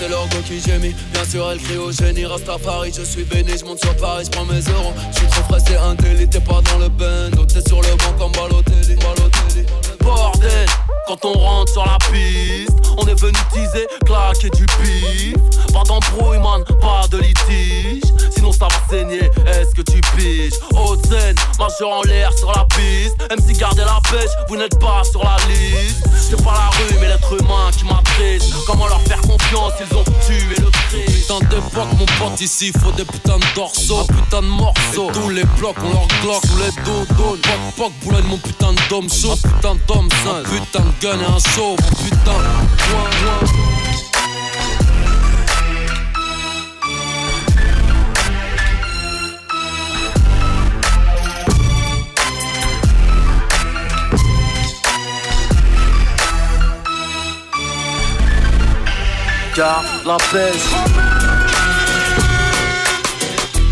c'est l'orgo qui gémit. Bien sûr elle crie au génie. Paris, je suis béni, je monte sur Paris, je prends mes euros. Je suis trop frais, c'est un délit, t'es pas dans le bando T'es sur le banc comme Balotelli, Balotelli. Bordel, quand on rentre sur la piste On est venu teaser, claquer du bif Pas d'embrouille man, pas de litige. Sinon ça va saigner, est-ce que tu piges? Haute scène, majeur en l'air sur la piste. MC gardez la pêche, vous n'êtes pas sur la liste. C'est pas la rue confiance, ils ont tué le Christ. Putain d'époque mon pote ici, faut des putains de dorsaux. Putain de morceaux, tous les blocs on leur glock, tous les dodos Poc poc, boulogne mon putain de dôme chaud. Putain d'homme sain, putain de gun et un show Putain, loin, la pêche.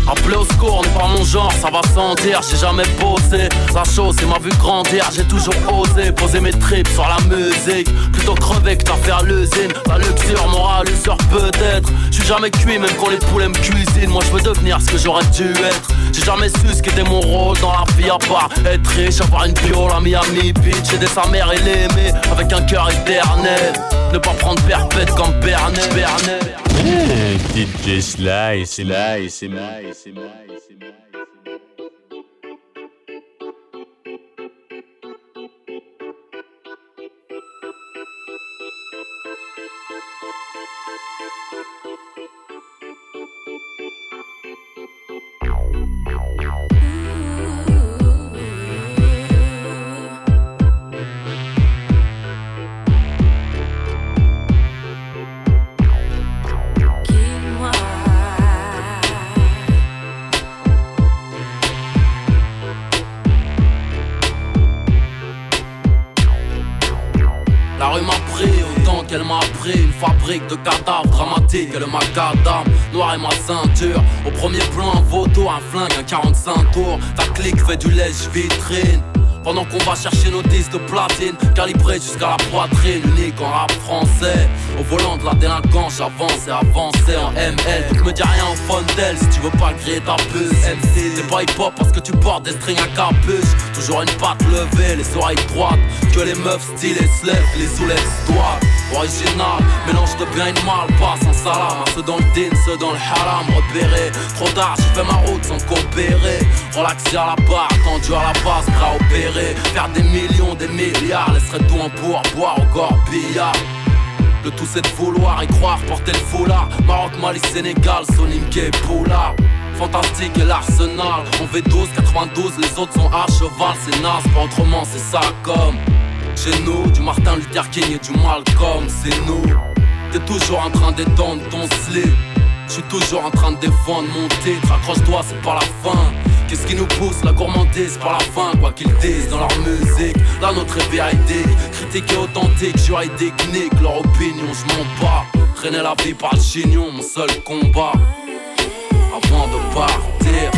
Appelé au secours, n'est pas mon genre, ça va sans dire, j'ai jamais bossé La chose, c'est ma vue grandir, j'ai toujours osé Poser mes tripes sur la musique Plutôt crever que faire l'usine. La luxure, moral, sort peut-être. Je suis jamais cuit, même quand les poulets me cuisinent Moi je veux devenir ce que j'aurais dû être. J'ai jamais su ce qu'était mon rôle dans la vie à part Être riche, avoir une bio, la Miami Beach. Aider sa mère et l'aimer avec un cœur éternel. Ne pas prendre perpète comme Bernet, Bernet DJ Slice, Slice, Slice, Slice. De cadavres dramatiques et le macadam Noir et ma ceinture. Au premier plan un photo, un flingue, un 45 tours. Ta clique fait du lèche vitrine pendant qu'on va chercher nos disques de platine Calibrés jusqu'à la poitrine Unique en rap français. Au volant de la délinquance j'avance et avance en ML Donc me dis rien au Fontel Si tu veux pas griller ta puce MC T'es pas hip hop parce que tu portes des strings à capuche. Toujours une patte levée, les oreilles droites. Que les meufs stylées se lèvent, les soulèvent droites Original, mélange de bien et de mal, pas sans salam. Ceux dans le din, ceux dans le haram, repéré. Trop tard, j'ai fait ma route sans coopérer. Relaxer à la barre, attendu à la base, prêt à opérer Faire des millions, des milliards, laisserait tout en boire au corbillard le tout c'est de vouloir y croire, porter le foulard. Maroc, Mali, Sénégal, Soninke, Poula Fantastique et l'arsenal. On V12, 92, les autres sont à cheval. C'est naze, pas autrement, c'est ça comme. Chez nous, du Martin Luther King et du Malcolm, c'est nous. T'es toujours en train d'étendre ton slip. Je suis toujours en train de défendre mon titre. Accroche-toi, c'est pas la fin. Qu'est-ce qui nous pousse La gourmandise par la fin, quoi qu'ils disent dans leur musique. La nôtre est critique et authentique. Des knicks, leur opinion, je m'en bats. Traîner la vie par le chignon, mon seul combat. Avant de partir,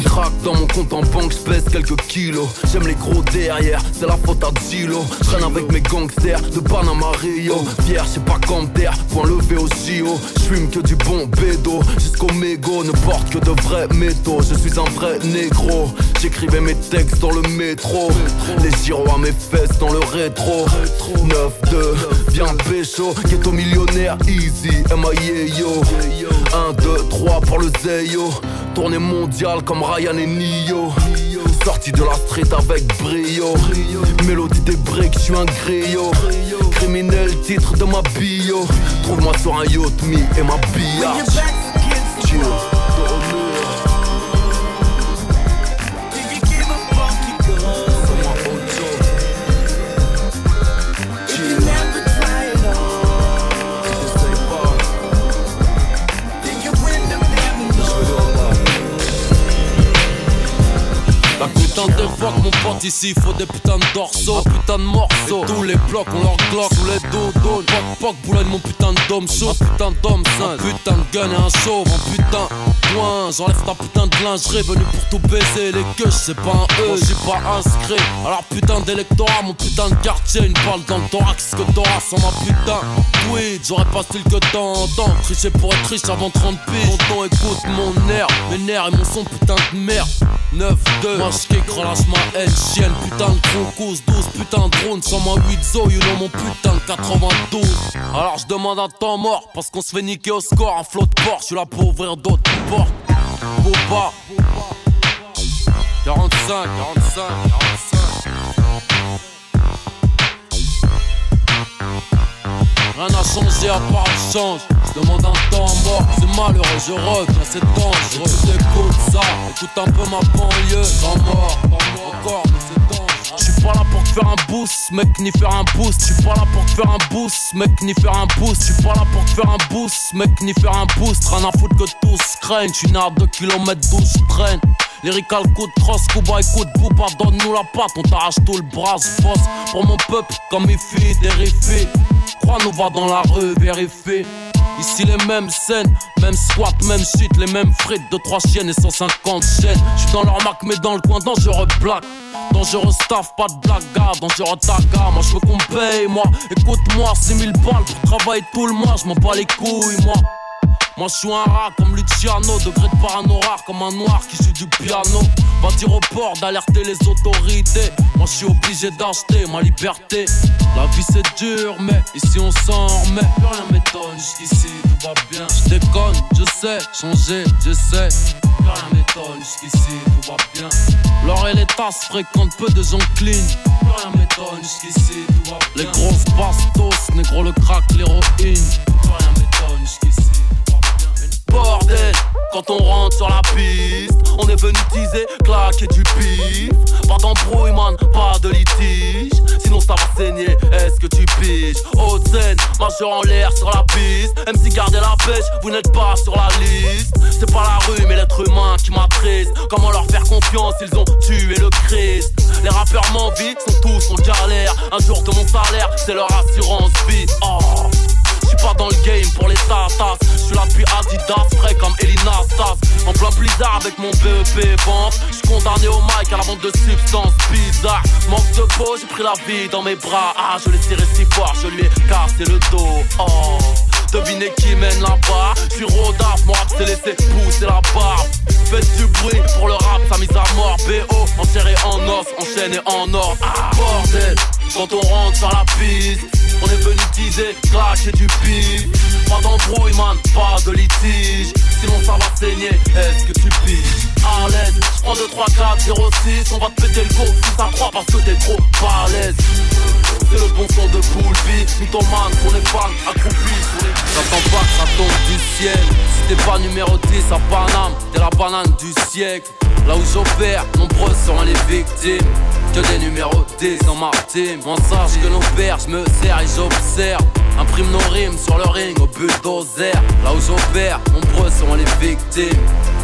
guide-moi. en banque, j'pèse quelques kilos. J'aime les gros derrière, c'est la faute à Zilo. J'traîne avec mes gangsters de Panama Rio. Fier, j'sais pas terre, point levé au JO. J'fume que du bon bédo, jusqu'au mégot, ne porte que de vrais métaux. Je suis un vrai négro, j'écrivais mes textes dans le métro. Les gyros à mes fesses dans le rétro. 9-2, bien pécho, ghetto millionnaire, easy, M.I.A. yo. 1, 2, 3 pour le Zeyo. Tournée mondiale comme Ryan et Nio. Sorti de la street avec brio. Mélodie des breaks, je suis un griot. Criminel, titre de ma bio. Trouve-moi sur un yacht, me et ma billard. Vite ici, faut des putains de dorsaux, putain de morceaux. tous les blocs, on leur glock sous les dos, dos. Poc, boulogne, mon putain de dôme chaud. Un putain d'homme sain, putain de gun et un chauve, un putain. Point, j'enlève ta putain de lingerie, venu pour tout baiser. Les queues, c'est pas un E, j'ai pas inscrit. Alors putain d'électorat, mon putain de quartier, une balle dans le thorax que t'auras sans ma putain. Oui, j'aurais pas style que t'entends. Tricher pour être riche avant 30 piges. Tonton, écoute mon air, mes nerfs et mon son putain de merde. 9-2, moi j'kick, relâche ma haine, chienne, putain de concours, 12, putain de drone, sans ma 8 zo, you know mon putain de 92. Alors je demande un temps mort, parce qu'on se fait niquer au score, un flot de porte, je suis là pour ouvrir d'autres portes. Boba, 45, 45, 45. Rien n'a changé à part le change. Demande un temps mort, c'est malheureux, je reviens, c'est dangereux. Écoute ça, écoute un peu ma banlieue. Temps mort, encore, mais c'est dangereux. J'suis pas là pour te faire un boost, mec, ni faire un boost. J'suis pas là pour te faire un boost, mec, ni faire un boost. J'suis pas là pour te faire un boost, mec, ni faire un boost. Rien à foutre que tous craignent. J'suis né à 2 km 12 traîne. Lyrical coup de cross, Kuba écoute Booba, donne-nous la patte, on t'arrache tout le bras, boss pour mon peuple, comme mes filles, des Crois-nous, va dans la rue, vérifie. Ici les mêmes scènes, même squat, même shit, les mêmes frites de 3 chiennes et 150 chaînes. J'suis dans leur marque, mais dans le coin dangereux black. Dangereux staff, pas de blague, dangereux taga. Moi j'veux qu'on paye, moi. Écoute-moi, 6000 balles pour travailler tout le mois, j'm'en bats les couilles, moi. Moi je suis un rat comme Luciano, degré de parano rare comme un noir qui joue du piano. Va dire au port d'alerter les autorités. Moi je suis obligé d'acheter ma liberté. La vie c'est dur, mais ici on s'en remet. Plus rien m'étonne, jusqu'ici tout va bien. Je déconne, je sais, changer, je sais. Plus rien m'étonne, jusqu'ici tout va bien. L'or et les tasses fréquentent peu de gens clean. Plus rien m'étonne, jusqu'ici tout va bien. Les grosses bastos, négro le crack, l'héroïne. Plus rien m'étonne, jusqu'ici Quand on rentre sur la piste On est venu teaser, claquer du pif Pas d'embrouille man, pas de litige. Sinon ça va saigner, est-ce que tu piges? Haute scène, majeur en l'air sur la piste. MC gardez la pêche, vous n'êtes pas sur la liste. C'est pas la rue mais l'être humain qui m'attriste. Comment leur faire confiance, ils ont tué le Christ. Les rappeurs m'envient, sont tous en galère. Un jour de mon salaire, c'est leur assurance vie. Oh pas dans le game pour les tatas. Je suis là depuis Adidas, frais comme Elina Stas. En plein blizzard avec mon BEP vente. Je condamné au mic à la vente de substances bizarres. Manque de peau, j'ai pris la vie dans mes bras. Ah, je l'ai tiré si fort, je lui ai cassé le dos. Oh. Devinez qui mène là-bas Je suis rodaf, mon rap s'est laissé pousser la barbe Faites du bruit pour le rap, sa mise à mort BO, enserré en os, enchaîné en or ah, Bordel, quand on rentre sur la piste on est venu teaser, clasher du pif. Pas d'embrouille man, pas de litige. Sinon ça va saigner, est-ce que tu piges? À l'aise, j'prends 2, 3, 4, 0, 6 On va te péter le go si ça croit parce que t'es trop balèze. C'est le bon son de Poulpi man, on est fans, accroupi. J'attends pas que ça tombe du ciel. Si t'es pas numéro 10 à Paname T'es la banane du siècle. Là où j'opère, nombreux seront les victimes que des numéros 10 dans ma On sache que nos pères, je me sers et j'observe Imprime nos rimes sur le ring au bulldozer. Là où j'opère, nombreux seront les victimes.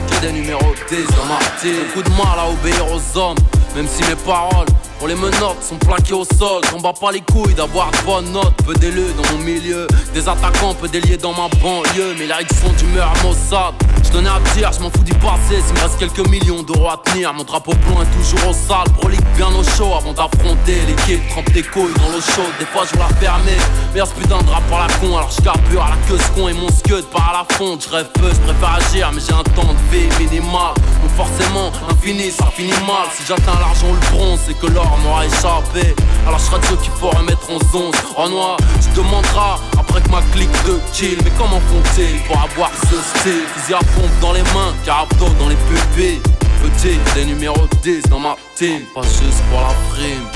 Que des numéros 10 dans ma team de mal à obéir aux hommes Même si mes paroles pour les menottes sont plaquées au sol, j'en bats pas les couilles d'avoir de bonnes notes. Peu d'élus dans mon milieu, des attaquants, peu déliés dans ma banlieue. Mais là ils font d'humeur Mossad. Je tenais à dire, je m'en fous d'y passer. S'il me reste quelques millions d'euros à tenir, mon drapeau blanc est toujours au sale. Prolique bien au chaud avant d'affronter l'équipe. Trempe tes couilles dans l'eau chaude, des fois je la fermer. Mais ce putain de rap par la con, alors je carbure à la queue ce con et mon scud par à la fonte. Je rêve peu, je préfère agir, mais j'ai un temps de vie minimal. Donc forcément, l'infini ça finit mal. Si j'atteins l'argent le bronze, c'est que l'or m'aura échappé. Alors je serai de ceux qu'il faut remettre en zone. En noir, tu demanderas après que ma clique de kill. Mais comment font-ils pour avoir ce style? Fusil à pompe dans les mains, carabdo dans les pupilles. Petit, des numéros 10 dans ma team, pas juste pour la prime.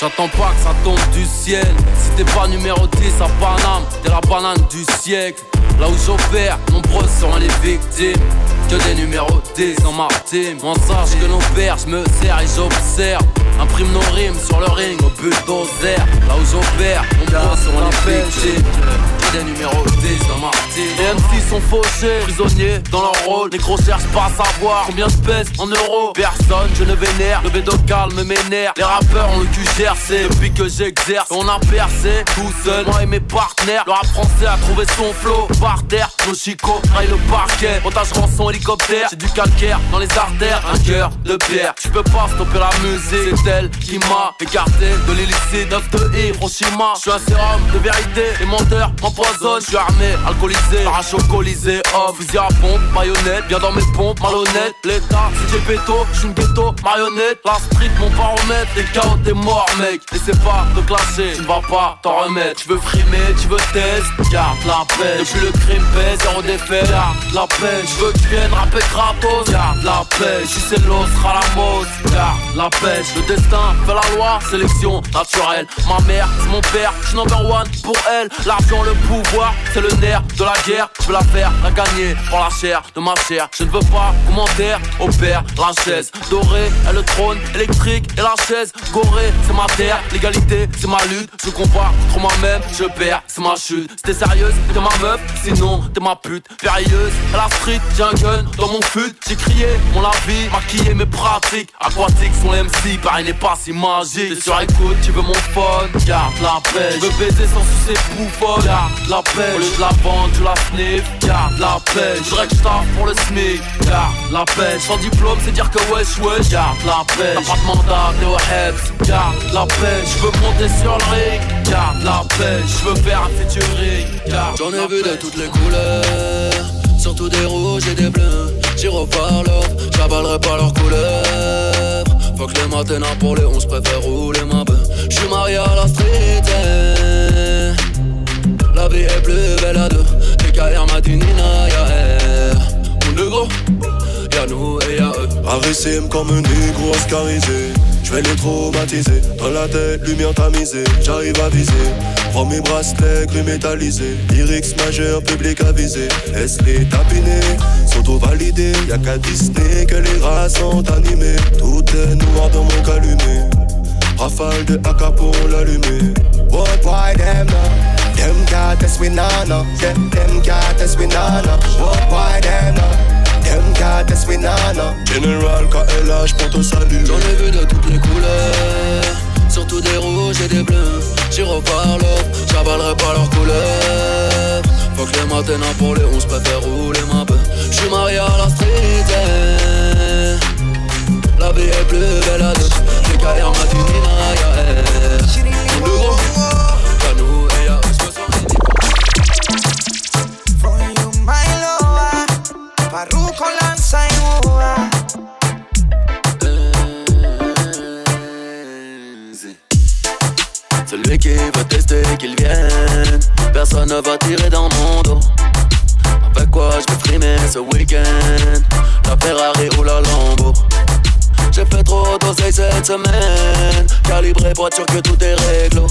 J'attends pas que ça tombe du ciel. Si t'es pas numéro 10 à Paname, t'es la banane du siècle. Là où j'opère, nombreux seront les victimes. Que des numéros 10 dans ma team. On sache que nos pères, je me sers et j'observe. Imprime nos rimes sur le ring au bulldozer. Là où j'opère, nombreux seront les victimes. Numéro 10 dans ma Les MC sont fauchés, prisonniers dans leur rôle. Négro cherche pas à savoir combien je pèse en euros. Personne, je ne vénère, le bédo calme m'énerve. Les rappeurs ont le cul gercé. Depuis que j'exerce On a percé tout seul, moi et mes partenaires Le rap français a trouvé son flow. Par terre Nos chicots raillent le parquet. Montage rançon hélicoptère, c'est du calcaire dans les artères Un cœur de pierre, je peux pas stopper la musique. C'est elle qui m'a écarté de l'illicite. 9 de Hiroshima, je suis un sérum de vérité. Les menteurs je suis armé, alcoolisé Parachocolisé, oh, fusil à pompe, marionnette Viens dans mes pompes, malhonnête L'état, c'est Gepetto, je suis une ghetto, marionnette La street, mon baromètre, les chaos, t'es mort mec c'est pas de clasher, tu ne vas pas t'en remettre Tu veux frimer, tu veux test, garde la paix Depuis le crime pèse, zéro défait, garde la paix Je veux que tu viennes rapper gratos, garde la paix Si c'est l'os, sera la mode, garde la pêche Le destin fait la loi, sélection naturelle Ma mère, c'est mon père, je suis number one pour elle L'argent, le pouvoir, c'est le nerf de la guerre. Je veux la faire, la gagner, pour la chair de ma chair. Je ne veux pas commentaire, opère la chaise Dorée est le trône, électrique et la chaise Gorée, c'est ma terre, l'égalité, c'est ma lutte. Je combat contre moi-même, je perds, c'est ma chute. C'était sérieuse, t'es ma meuf, sinon t'es ma pute. Périlleuse, à la street, j'ai un gun dans mon fut. J'ai crié mon la vie, maquillé mes pratiques. Aquatiques sont les MC, pareil n'est pas si magique. T'es sur écoute, tu veux mon phone, garde la paix. Je veux baiser sans sucer bouffon, garde la paix Au lieu de la vente, tu la sniff, garde la paix Je que pour le SMIC, garde la paix Sans diplôme, c'est dire que wesh wesh, garde la paix T'as pas de mandat, t'es au Hebs, garde la paix Je veux monter sur le ring, garde la paix Je veux faire un featuring, garde J'en ai vu de toutes les couleurs. Surtout des rouges et des bleus. Tire par l'or, j'avalerai pas leurs couleurs Faut que les matins pour les 11 préfère rouler ma Je J'suis marié à la street eh. La vie est plus belle à deux carrières m'a dit Nina, y'a elle Mon négro, y'a nous et y'a eux Arrêtez comme un négro oscarisé je vais les traumatiser, dans la tête, lumière tamisée, j'arrive à viser. Prends mes bracelets gris métallisés, lyrics majeur, public avisé. Laisse-les tapiner, s'auto-valider. Y'a qu'à Disney que les rats sont animés. Tout est noir dans mon calumet. Rafale de AK pour l'allumer. What boy them now? Them got us we nana. Them them got us we nana. What boy them now? Them got us we nana. General KLH pour te saluer. J'en ai vu de toutes les couleurs. Surtout des rouges et des bleus. J'y repars l'offre, j'avalerai pas leur couleur. Faut que les matins pour les 11 préfère rouler ma Je J'suis marié à la street. La vie est plus belle à deux. J'ai carrière ma tunina, y'a elle. Mon Parruco lanza Celui qui veut tester qu'il vienne. Personne ne va tirer dans mon dos. Avec quoi je vais frimer ce week-end? La Ferrari ou la Lambo? J'ai fait trop d'oseille cette semaine. Calibré pour être sûr que tout est réglo.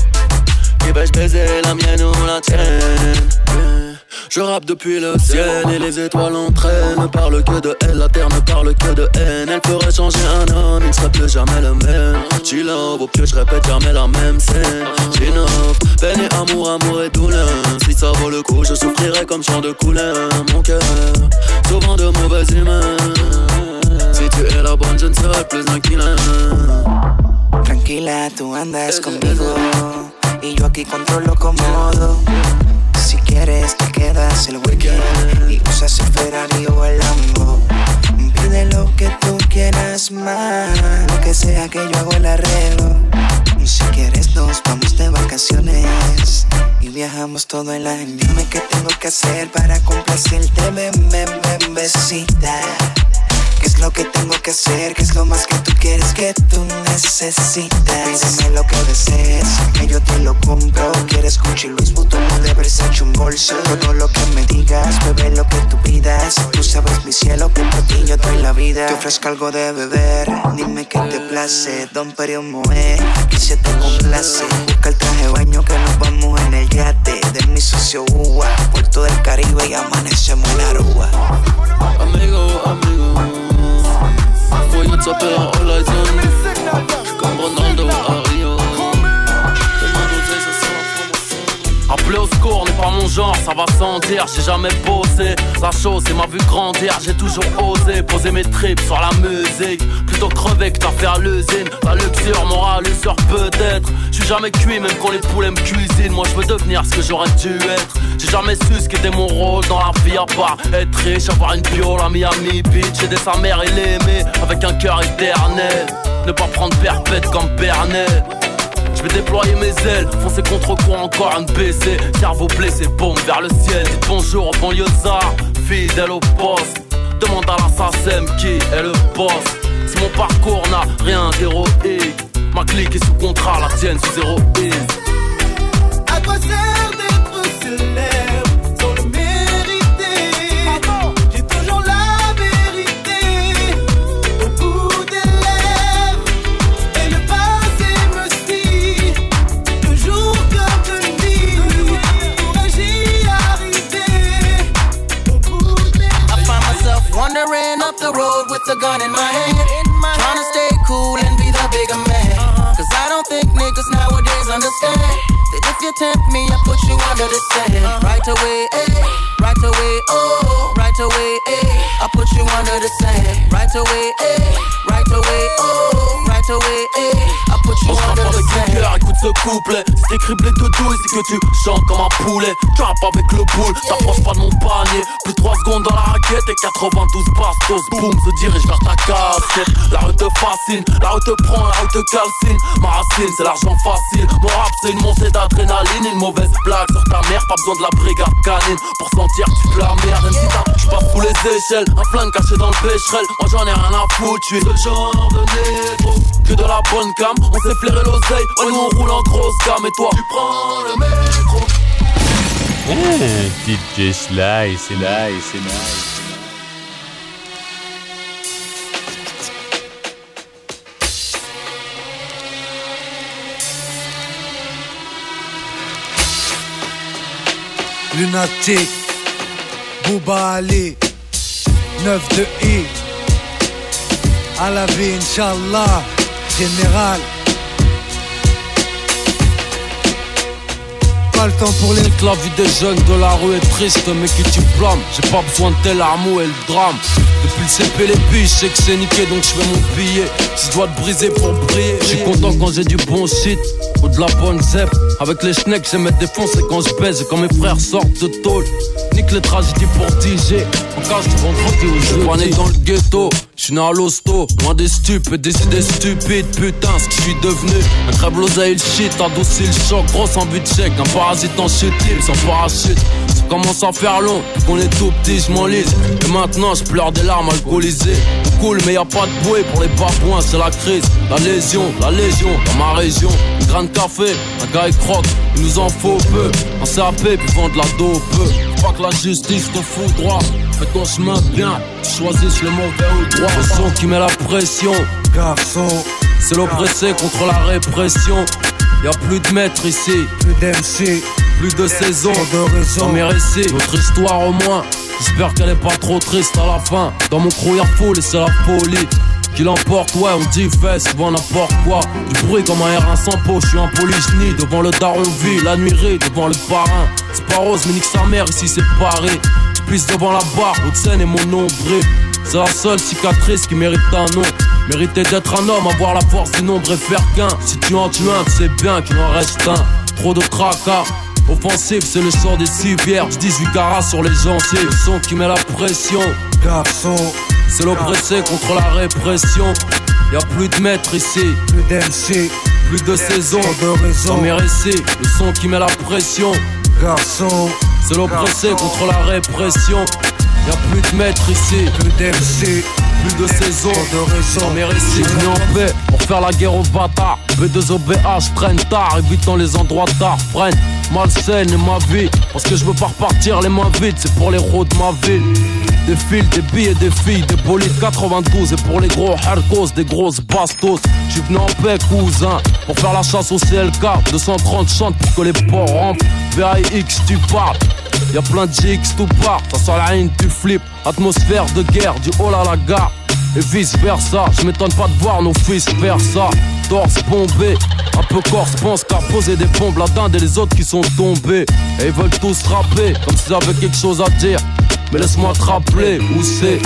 Qui vais-je baiser la mienne ou la tienne? Je rappe depuis le ciel et les étoiles entraînent. Ne parle que de elle, la terre ne parle que de haine. Elle ferait changer un homme, il ne serait plus jamais le même. Chill au pieu, je répète jamais la même scène. Chinov, peine et amour, amour et douleur. Si ça vaut le coup, je souffrirai comme chant de couleur. Mon cœur, souvent de mauvaises humeurs Si tu es la bonne, je ne serai plus un killer. Tranquila, tu andas conmigo. Y yo aquí controlo cómodo Si quieres te quedas el weekend y usas el Ferrari o el Lambo. Pide lo que tú quieras más, lo que sea que yo hago el arreglo. Y si quieres nos vamos de vacaciones y viajamos todo el año. Dime qué tengo que hacer para complacerte, bebé, bebecita. ¿Qué es lo que tengo que hacer? ¿Qué es lo más que tú quieres que tú necesitas? Dime lo que desees, que yo te lo compro. ¿Quieres Gucci, Luis Vuitton o de Versace un bolso? Todo lo que me digas, bebé, lo que tú pidas. Tú sabes, mi cielo, que por ti yo doy la vida. Te ofrezco algo de beber, dime qué te place. Don Perio Moe, aquí se te complace. Busca el traje baño que nos vamos en el yate. De mi socio Uva, Puerto del Caribe y amanecemos en Aruba. Amigo, amigo Voy a taper en all eyes on Comme Ronaldo à Rio Appelé au score n'est pas mon genre, ça va sans dire, j'ai jamais bossé. La chose, c'est ma vue grandir, j'ai toujours osé poser mes tripes sur la musique. Plutôt crever que fait à l'usine. La luxure, morale, sort peut-être. J'suis jamais cuit, même quand les poulets me cuisinent. Moi, je veux devenir ce que j'aurais dû être. J'ai jamais su ce qu'était mon rôle dans la vie, à part être riche, avoir une bio, la Miami Beach, aider sa mère et l'aimer avec un cœur éternel. Ne pas prendre perpète comme Bernet. Je vais déployer mes ailes, foncer contre quoi encore un BC Cerveau blessé, bombe vers le ciel. Dites bonjour au banlieusard, fidèle au poste. Demande à l'assassin qui est le boss. Si mon parcours n'a rien d'héroïque Ma clique est sous contrat, la tienne sous zéro À quoi sert d'être célèbre the road with a gun in my hand. Trying to stay cool and be the bigger man. Cause I don't think niggas nowadays understand that if you tempt me, I put you under the sand. Right away, eh, right away, oh, right away, eh, I put you under the sand. Right away, eh, ce couplet, c'est criblé de douille, c'est que tu chantes comme un poulet. Tu rappes avec le boule, t'approches pas de mon panier. Plus 3 secondes dans la raquette et 92 bastos. Boum, se dirige vers ta casquette. La rue te fascine, la rue te prend, la rue te calcine. Ma racine, c'est l'argent facile. Mon rap, c'est une montée d'adrénaline. Une mauvaise blague sur ta mère, pas besoin de la brigade canine pour sentir que tu te la merde. Même si je passe sous les échelles, un flingue caché dans le pécherel. Moi j'en ai rien à foutre, tu es le genre de négro. Que de la bonne cam, on s'est flairé l'oseille. Ouais, nous on roule en grosse gamme et toi, tu prends le métro. Eh, DJ Sly, c'est là, c'est là. Lunatic, Bouba Ali, 9 de I, à la vie, Inch'Allah, général. Pas le temps pour les la vie des jeunes de la rue est triste mais qui tu blâmes? J'ai pas besoin de tel amour et le drame. Depuis le CP les billes, je sais que c'est niqué donc je fais mon billet Si je dois te briser pour briller. Je suis content quand j'ai du bon shit ou de la bonne zep Avec les schnecks j'aime des et quand je baise quand mes frères sortent de tôle Nique les tragédies pour DJ En casse du vendredi aux jeux On est dans le ghetto J'suis né à l'hosto, loin des stupes des idées stupides, putain, ce que j'suis devenu. Un crève l'oseille, le shit, adouci le choc, grosse en but de chèque, un parasite en chute libre, sans parachute. Ça commence à faire long, qu'on est tout petit, j'm'enlise. Et maintenant, j'pleure des larmes alcoolisées. Cool, mais y a pas de bouée pour les babouins, c'est la crise. La lésion, la légion, dans ma région. Une grain de café, un gars croque, il nous en faut peu. Un CAP, puis vendre la dope. Pas que la justice te fout droit. Fais ton chemin bien, tu choisis le mauvais ou le droit. Le son qui met la pression, garçon. C'est l'oppressé contre la répression. Y'a plus de maîtres ici, plus d'MC, plus de saison, de raison. Mes récits, notre histoire au moins. J'espère qu'elle est pas trop triste à la fin. Dans mon crew y'a foule et c'est la folie. Qui l'emporte, ouais, on dit fait souvent n'importe quoi. Du bruit comme un R1 sans peau, je suis un polygynie. Devant le daron vie, devant le parrain. C'est pas rose, mais nique sa mère, ici c'est Paris. J'pisse devant la barre, haute scène et mon nombril. C'est la seule cicatrice qui mérite un nom. Mériter d'être un homme, avoir la force du nombre et faire qu'un. Si tu en tues un, tu sais bien qu'il en reste un. Trop de tracas. Offensif, c'est le sort des civières. 18 carats sur les gencives. Le son qui met la pression. Garçon, c'est l'oppressé contre la répression. Y'a plus de maîtres ici, plus d'MC, plus de saison. De raison. Dans mes récits, le son qui met la pression. Garçon, c'est l'oppressé contre la répression. Y'a plus de maîtres ici, plus d'MC, plus de saison, de raison. Mes récits venus en paix pour faire la guerre aux bâtards. B2OBH traîne tard, évitant les endroits tard, freine malsaine ma vie. Parce que je veux pas repartir les mains vides, c'est pour les routes de ma ville. Des fils, des billets, des filles, des bolides 92 Et pour les gros hardcos, des grosses bastos J'suis venu en paix cousin Pour faire la chasse au CLK 230 chantes pour que les ports rentrent VAX tu parles Y'a plein de GX tout part Ça sort la haine tu flippes Atmosphère de guerre du haut à la gare et vice versa. Je m'étonne pas de voir nos fils faire ça. torse bombé. Un peu corse pense qu'à poser des bombes la dinde et les autres qui sont tombés. Et ils veulent tous rapper comme s'ils avaient quelque chose à dire. Mais laisse-moi te rappeler où c'est.